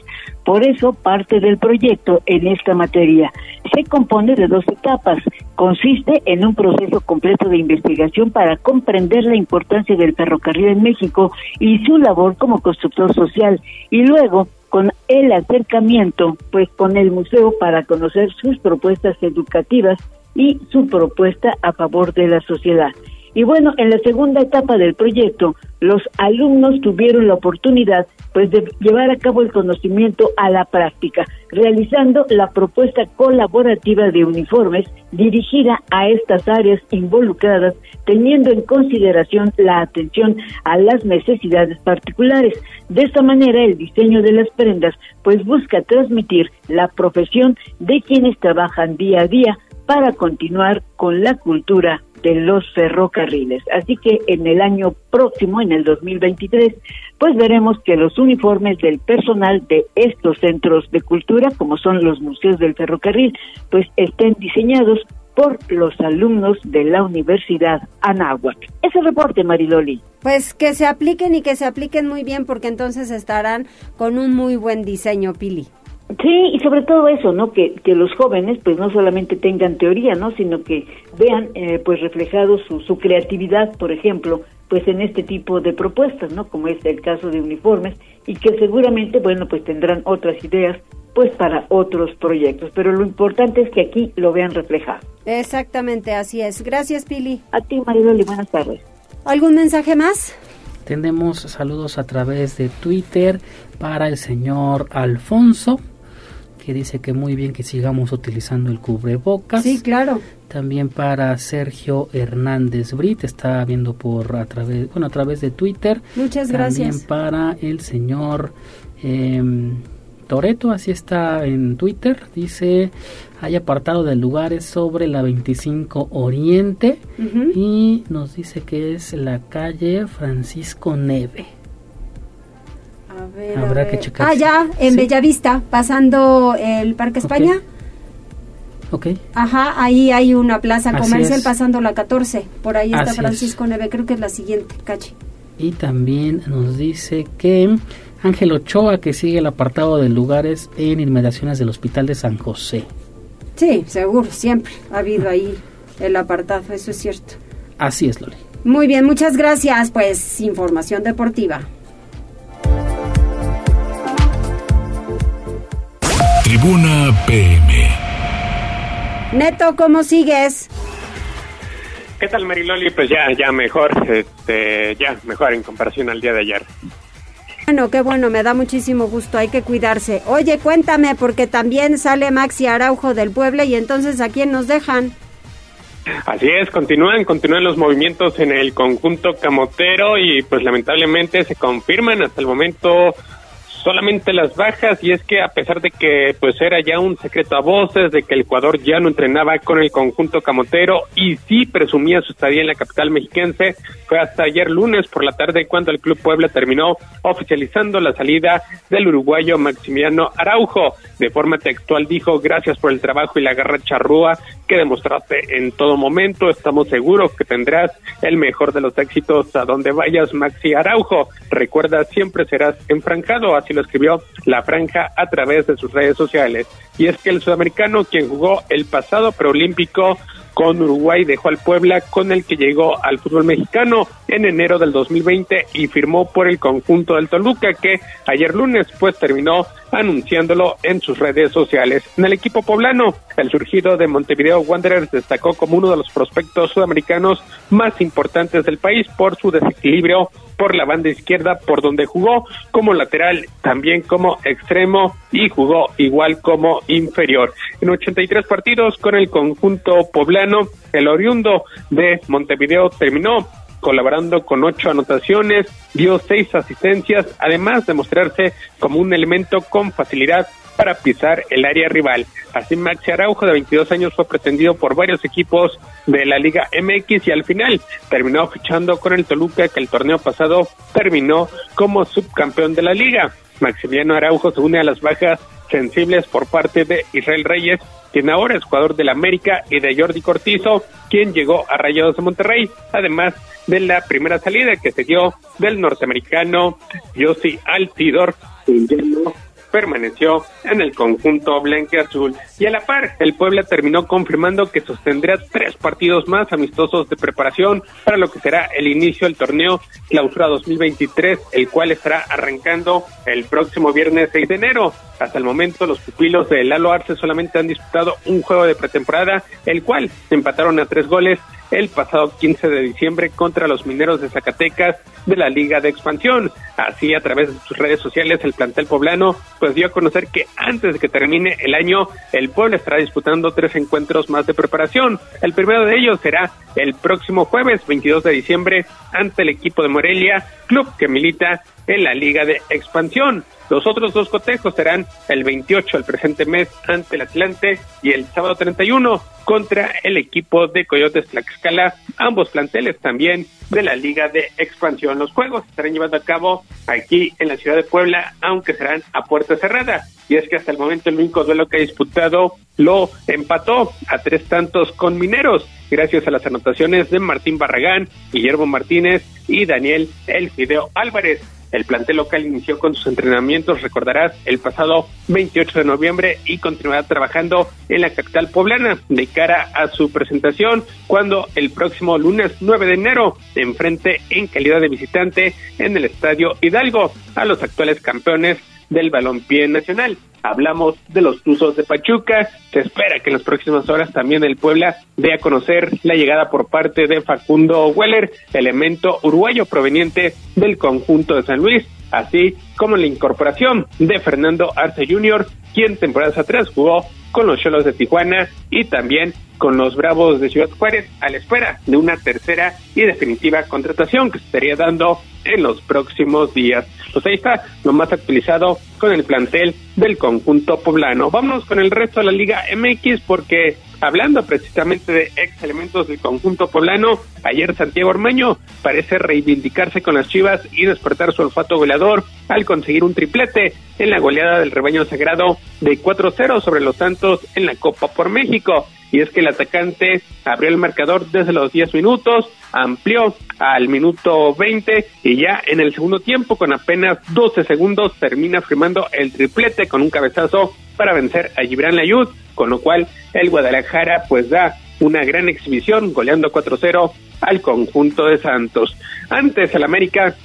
Por eso parte del proyecto en esta materia. Se compone de dos etapas. Consiste en un proceso completo de investigación para comprender la importancia del ferrocarril en México y su labor como constructor social. Y luego con el acercamiento pues con el museo para conocer sus propuestas educativas y su propuesta a favor de la sociedad. Y bueno, en la segunda etapa del proyecto, los alumnos tuvieron la oportunidad pues de llevar a cabo el conocimiento a la práctica, realizando la propuesta colaborativa de uniformes dirigida a estas áreas involucradas, teniendo en consideración la atención a las necesidades particulares. De esta manera, el diseño de las prendas pues busca transmitir la profesión de quienes trabajan día a día para continuar con la cultura de los ferrocarriles. Así que en el año próximo, en el 2023, pues veremos que los uniformes del personal de estos centros de cultura, como son los museos del ferrocarril, pues estén diseñados por los alumnos de la Universidad Anáhuac. Ese reporte, Mariloli. Pues que se apliquen y que se apliquen muy bien porque entonces estarán con un muy buen diseño, Pili. Sí, y sobre todo eso, ¿no? Que, que los jóvenes, pues no solamente tengan teoría, ¿no? Sino que vean, eh, pues reflejado su, su creatividad, por ejemplo, pues en este tipo de propuestas, ¿no? Como es el caso de uniformes y que seguramente, bueno, pues tendrán otras ideas, pues para otros proyectos. Pero lo importante es que aquí lo vean reflejado. Exactamente, así es. Gracias, Pili. A ti, Mariloli, buenas tardes. ¿Algún mensaje más? Tenemos saludos a través de Twitter para el señor Alfonso que dice que muy bien que sigamos utilizando el cubrebocas. Sí, claro. También para Sergio Hernández Brit, está viendo por a través, bueno, a través de Twitter. Muchas gracias. También para el señor eh, Toreto, así está en Twitter, dice, hay apartado de lugares sobre la 25 Oriente y nos dice que es la calle Francisco Neve. Habrá que checar. Ah, ya, en Bellavista, pasando el Parque España. Ok. Ajá, ahí hay una plaza comercial pasando la 14. Por ahí está Francisco Neve, creo que es la siguiente, cache. Y también nos dice que Ángel Ochoa, que sigue el apartado de lugares en inmediaciones del Hospital de San José. Sí, seguro, siempre ha habido ahí el apartado, eso es cierto. Así es, Loli. Muy bien, muchas gracias. Pues información deportiva. Tribuna PM. Neto, ¿cómo sigues? ¿Qué tal, Mariloli? Pues ya, ya mejor, este, ya mejor en comparación al día de ayer. Bueno, qué bueno, me da muchísimo gusto, hay que cuidarse. Oye, cuéntame, porque también sale Maxi Araujo del pueblo y entonces ¿a quién nos dejan? Así es, continúan, continúan los movimientos en el conjunto camotero y pues lamentablemente se confirman hasta el momento solamente las bajas y es que a pesar de que pues era ya un secreto a voces de que el Ecuador ya no entrenaba con el conjunto camotero y sí presumía su estadía en la capital mexiquense, fue hasta ayer lunes por la tarde cuando el Club Puebla terminó oficializando la salida del uruguayo Maximiliano Araujo. De forma textual dijo, gracias por el trabajo y la garra charrúa que demostraste en todo momento, estamos seguros que tendrás el mejor de los éxitos a donde vayas Maxi Araujo. Recuerda, siempre serás enfrancado, lo escribió La Franja a través de sus redes sociales. Y es que el sudamericano, quien jugó el pasado preolímpico con Uruguay, dejó al Puebla, con el que llegó al fútbol mexicano en enero del 2020 y firmó por el conjunto del Toluca, que ayer lunes pues terminó anunciándolo en sus redes sociales. En el equipo poblano, el surgido de Montevideo Wanderers destacó como uno de los prospectos sudamericanos más importantes del país por su desequilibrio por la banda izquierda, por donde jugó como lateral, también como extremo y jugó igual como inferior. En 83 partidos con el conjunto poblano, el oriundo de Montevideo terminó colaborando con ocho anotaciones, dio seis asistencias, además de mostrarse como un elemento con facilidad para pisar el área rival. Así Maxi Araujo, de 22 años, fue pretendido por varios equipos de la Liga MX y al final terminó fichando con el Toluca, que el torneo pasado terminó como subcampeón de la liga. Maximiliano Araujo se une a las bajas sensibles por parte de Israel Reyes, quien ahora es jugador del América, y de Jordi Cortizo, quien llegó a Rayados de Monterrey, además de la primera salida que se dio del norteamericano Yossi Altidor, permaneció en el conjunto blanque-azul. Y a la par, el Puebla terminó confirmando que sostendrá tres partidos más amistosos de preparación para lo que será el inicio del torneo Clausura 2023, el cual estará arrancando el próximo viernes 6 de enero. Hasta el momento, los pupilos de Lalo Arce solamente han disputado un juego de pretemporada, el cual empataron a tres goles el pasado 15 de diciembre contra los mineros de Zacatecas de la Liga de Expansión. Así, a través de sus redes sociales, el plantel poblano pues dio a conocer que antes de que termine el año, el pueblo estará disputando tres encuentros más de preparación. El primero de ellos será el próximo jueves 22 de diciembre ante el equipo de Morelia, club que milita en la Liga de Expansión. Los otros dos cotejos serán el 28 el presente mes ante el Atlante y el sábado 31 contra el equipo de Coyotes Tlaxcala, ambos planteles también de la Liga de Expansión. Los juegos estarán llevando a cabo aquí en la ciudad de Puebla, aunque serán a puerta cerrada. Y es que hasta el momento el único duelo que ha disputado lo empató a tres tantos con Mineros, gracias a las anotaciones de Martín Barragán, Guillermo Martínez y Daniel El Fideo Álvarez. El plantel local inició con sus entrenamientos, recordarás, el pasado 28 de noviembre y continuará trabajando en la capital poblana de cara a su presentación cuando el próximo lunes 9 de enero se enfrente en calidad de visitante en el Estadio Hidalgo a los actuales campeones del balompié nacional. Hablamos de los Tuzos de Pachuca. Se espera que en las próximas horas también el Puebla dé a conocer la llegada por parte de Facundo Weller, elemento uruguayo proveniente del conjunto de San Luis, así como la incorporación de Fernando Arce Jr., quien temporadas atrás jugó con los Cholos de Tijuana y también con los Bravos de Ciudad Juárez a la espera de una tercera y definitiva contratación que se estaría dando en los próximos días. Pues ahí está lo más actualizado con el plantel del conjunto poblano. Vámonos con el resto de la Liga MX porque hablando precisamente de ex elementos del conjunto poblano, ayer Santiago Ormeño parece reivindicarse con las Chivas y despertar su olfato goleador al conseguir un triplete en la goleada del rebaño sagrado de 4-0 sobre los Santos en la Copa por México y es que el atacante abrió el marcador desde los 10 minutos, amplió al minuto 20 y ya en el segundo tiempo con apenas 12 segundos termina firmando el triplete con un cabezazo para vencer a Gibran Layud, con lo cual el Guadalajara pues da una gran exhibición goleando 4-0 al conjunto de Santos. Antes el América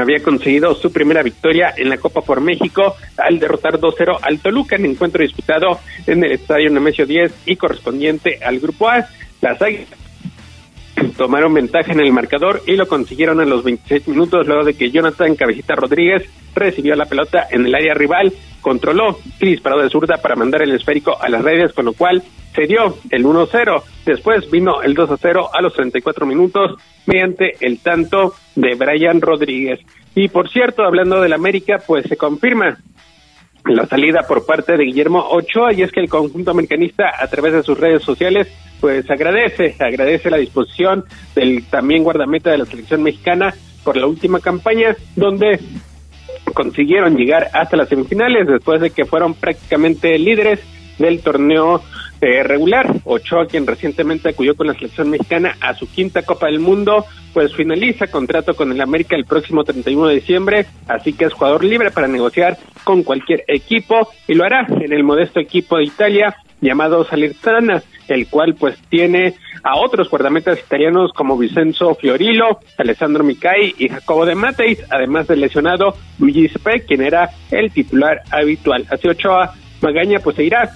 había conseguido su primera victoria en la Copa por México al derrotar 2-0 al Toluca en encuentro disputado en el Estadio Nemesio 10 y correspondiente al Grupo A. Las Águilas tomaron ventaja en el marcador y lo consiguieron en los 26 minutos luego de que Jonathan Cabecita Rodríguez recibió la pelota en el área rival, controló y disparó de zurda para mandar el esférico a las redes, con lo cual se dio el 1-0. Después vino el 2-0 a los 34 minutos mediante el tanto de Brian Rodríguez. Y por cierto, hablando del América, pues se confirma la salida por parte de Guillermo Ochoa y es que el conjunto americanista a través de sus redes sociales pues agradece, agradece la disposición del también guardameta de la selección mexicana por la última campaña donde consiguieron llegar hasta las semifinales después de que fueron prácticamente líderes del torneo eh, regular. Ochoa, quien recientemente acudió con la selección mexicana a su quinta Copa del Mundo, pues finaliza contrato con el América el próximo 31 de diciembre, así que es jugador libre para negociar con cualquier equipo y lo hará en el modesto equipo de Italia llamado Salernitana, el cual pues tiene a otros guardametas italianos como Vincenzo Fiorillo, Alessandro Micai y Jacobo de Mateis, además del lesionado Luigi Sepe, quien era el titular habitual. Así Ochoa Magaña pues se irá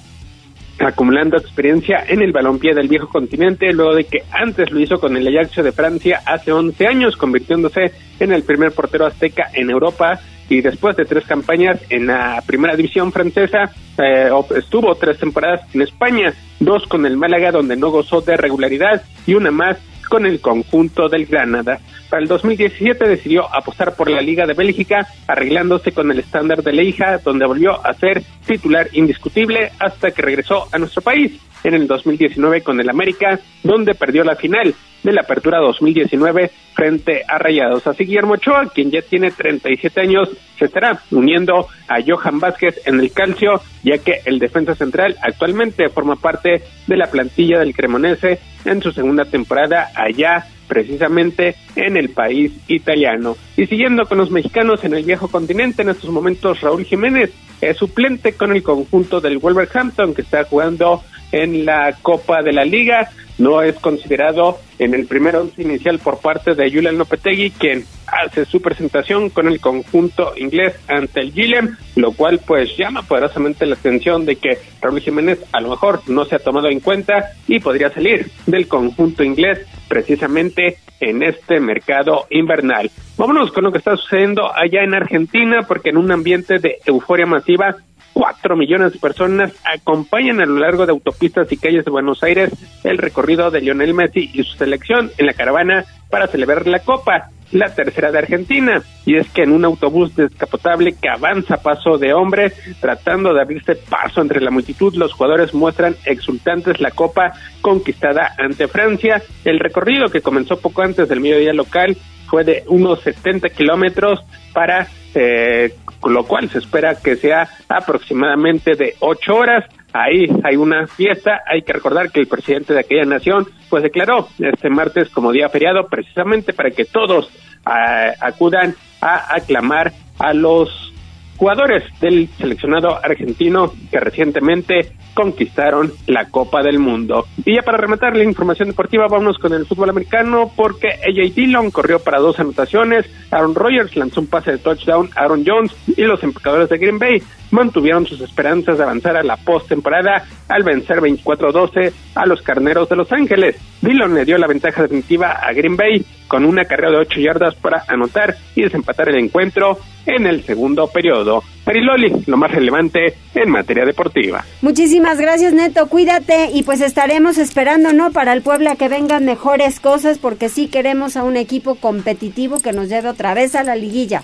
acumulando experiencia en el balompié del viejo continente, luego de que antes lo hizo con el Ajax de Francia hace 11 años, convirtiéndose en el primer portero azteca en Europa y después de tres campañas en la primera división francesa, eh, estuvo tres temporadas en España, dos con el Málaga donde no gozó de regularidad y una más con el conjunto del Granada. Para el 2017 decidió apostar por la Liga de Bélgica, arreglándose con el estándar de Leija, donde volvió a ser titular indiscutible hasta que regresó a nuestro país en el 2019 con el América, donde perdió la final de la Apertura 2019 frente a Rayados. Así Guillermo Ochoa, quien ya tiene 37 años, se estará uniendo a Johan Vázquez en el calcio, ya que el defensa central actualmente forma parte de la plantilla del Cremonese en su segunda temporada allá precisamente en el país italiano. Y siguiendo con los mexicanos en el viejo continente, en estos momentos Raúl Jiménez es suplente con el conjunto del Wolverhampton que está jugando en la Copa de la Liga. No es considerado en el primer once inicial por parte de Julian Lopetegui, quien hace su presentación con el conjunto inglés ante el Gilliam, lo cual pues llama poderosamente la atención de que Raúl Jiménez a lo mejor no se ha tomado en cuenta y podría salir del conjunto inglés precisamente en este mercado invernal. Vámonos con lo que está sucediendo allá en Argentina, porque en un ambiente de euforia masiva Cuatro millones de personas acompañan a lo largo de autopistas y calles de Buenos Aires el recorrido de Lionel Messi y su selección en la caravana para celebrar la Copa, la tercera de Argentina. Y es que en un autobús descapotable que avanza paso de hombre, tratando de abrirse paso entre la multitud, los jugadores muestran exultantes la Copa conquistada ante Francia. El recorrido que comenzó poco antes del mediodía local fue de unos 70 kilómetros para eh, lo cual se espera que sea aproximadamente de ocho horas. Ahí hay una fiesta, hay que recordar que el presidente de aquella nación pues declaró este martes como día feriado precisamente para que todos ah, acudan a aclamar a los jugadores del seleccionado argentino que recientemente conquistaron la Copa del Mundo. Y ya para rematar la información deportiva, vamos con el fútbol americano porque AJ Dillon corrió para dos anotaciones, Aaron Rodgers lanzó un pase de touchdown Aaron Jones y los empacadores de Green Bay mantuvieron sus esperanzas de avanzar a la postemporada al vencer 24-12 a los Carneros de Los Ángeles. Dillon le dio la ventaja definitiva a Green Bay con una carrera de 8 yardas para anotar y desempatar el encuentro en el segundo periodo. Periloli, lo más relevante en materia deportiva. Muchísimas gracias, Neto. Cuídate y pues estaremos esperando, ¿no? Para el Puebla que vengan mejores cosas porque sí queremos a un equipo competitivo que nos lleve otra vez a la liguilla.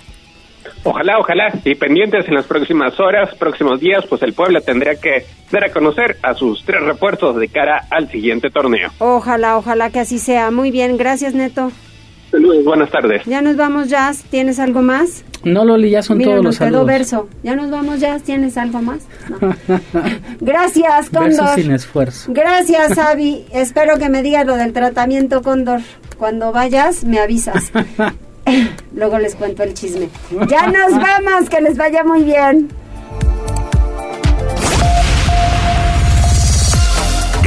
Ojalá, ojalá, y pendientes en las próximas horas, próximos días, pues el Puebla tendría que dar a conocer a sus tres refuerzos de cara al siguiente torneo. Ojalá, ojalá que así sea. Muy bien, gracias Neto. Saludos, buenas tardes. Ya nos vamos, Jazz. ¿Tienes algo más? No, Loli, ya son todos los saludos. verso. Ya nos vamos, Jazz. ¿Tienes algo más? (laughs) Gracias, Cóndor. Verso sin esfuerzo. Gracias, (laughs) Avi. Espero que me digas lo del tratamiento, Cóndor. Cuando vayas, me avisas. (laughs) Luego les cuento el chisme. Ya nos vamos, que les vaya muy bien.